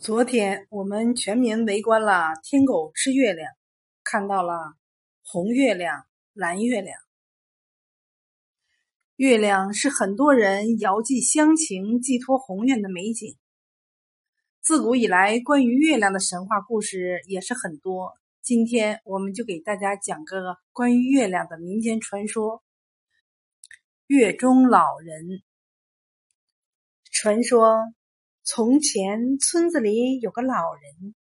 昨天我们全民围观了天狗吃月亮，看到了红月亮、蓝月亮。月亮是很多人遥寄乡情、寄托宏愿的美景。自古以来，关于月亮的神话故事也是很多。今天我们就给大家讲个关于月亮的民间传说——月中老人。传说。从前，村子里有个老人，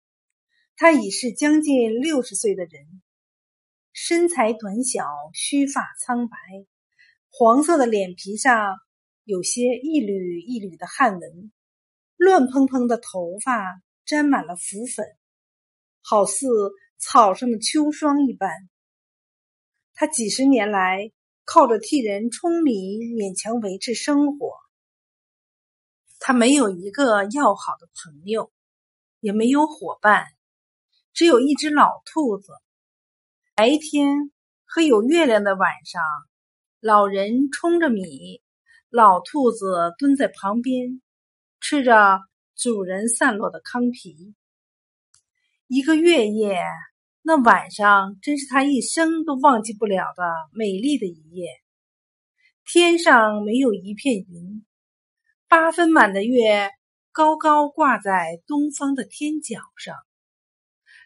他已是将近六十岁的人，身材短小，须发苍白，黄色的脸皮上有些一缕一缕的汗纹，乱蓬蓬的头发沾满了浮粉，好似草上的秋霜一般。他几十年来靠着替人舂米勉强维持生活。他没有一个要好的朋友，也没有伙伴，只有一只老兔子。白天和有月亮的晚上，老人冲着米，老兔子蹲在旁边，吃着主人散落的糠皮。一个月夜，那晚上真是他一生都忘记不了的美丽的一夜。天上没有一片云。八分满的月高高挂在东方的天角上，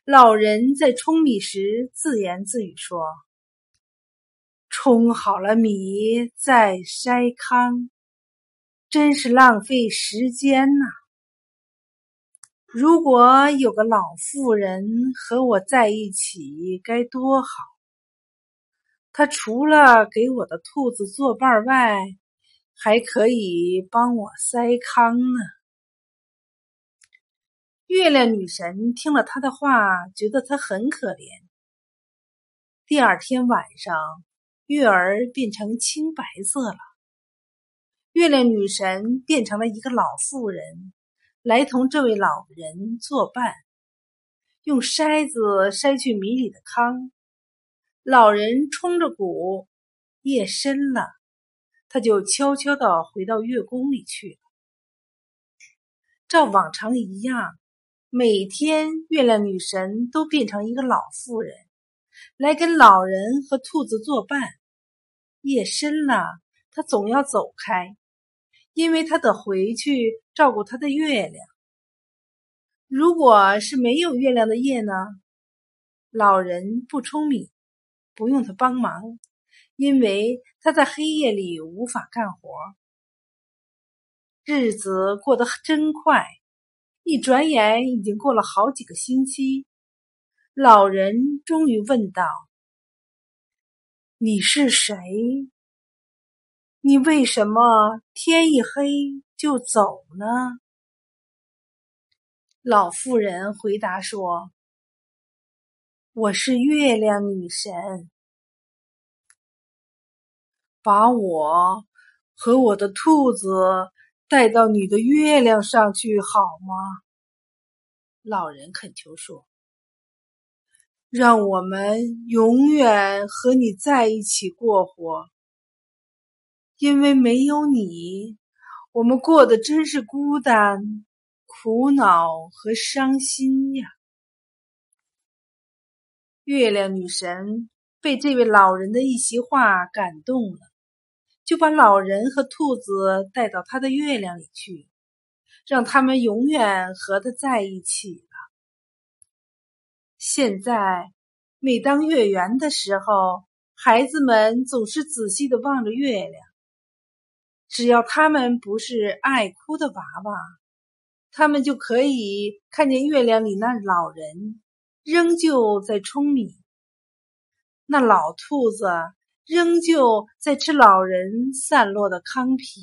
老人在舂米时自言自语说：“冲好了米再筛糠，真是浪费时间呐！如果有个老妇人和我在一起，该多好！她除了给我的兔子作伴外，”还可以帮我筛糠呢。月亮女神听了他的话，觉得他很可怜。第二天晚上，月儿变成青白色了。月亮女神变成了一个老妇人，来同这位老人作伴，用筛子筛去米里的糠。老人冲着鼓，夜深了。他就悄悄的回到月宫里去了。照往常一样，每天月亮女神都变成一个老妇人，来跟老人和兔子作伴。夜深了，她总要走开，因为她得回去照顾她的月亮。如果是没有月亮的夜呢？老人不聪明，不用他帮忙。因为他在黑夜里无法干活，日子过得真快，一转眼已经过了好几个星期。老人终于问道：“你是谁？你为什么天一黑就走呢？”老妇人回答说：“我是月亮女神。”把我和我的兔子带到你的月亮上去好吗？老人恳求说：“让我们永远和你在一起过活，因为没有你，我们过得真是孤单、苦恼和伤心呀。”月亮女神被这位老人的一席话感动了。就把老人和兔子带到他的月亮里去，让他们永远和他在一起了。现在，每当月圆的时候，孩子们总是仔细的望着月亮。只要他们不是爱哭的娃娃，他们就可以看见月亮里那老人仍旧在舂米，那老兔子。仍旧在吃老人散落的糠皮。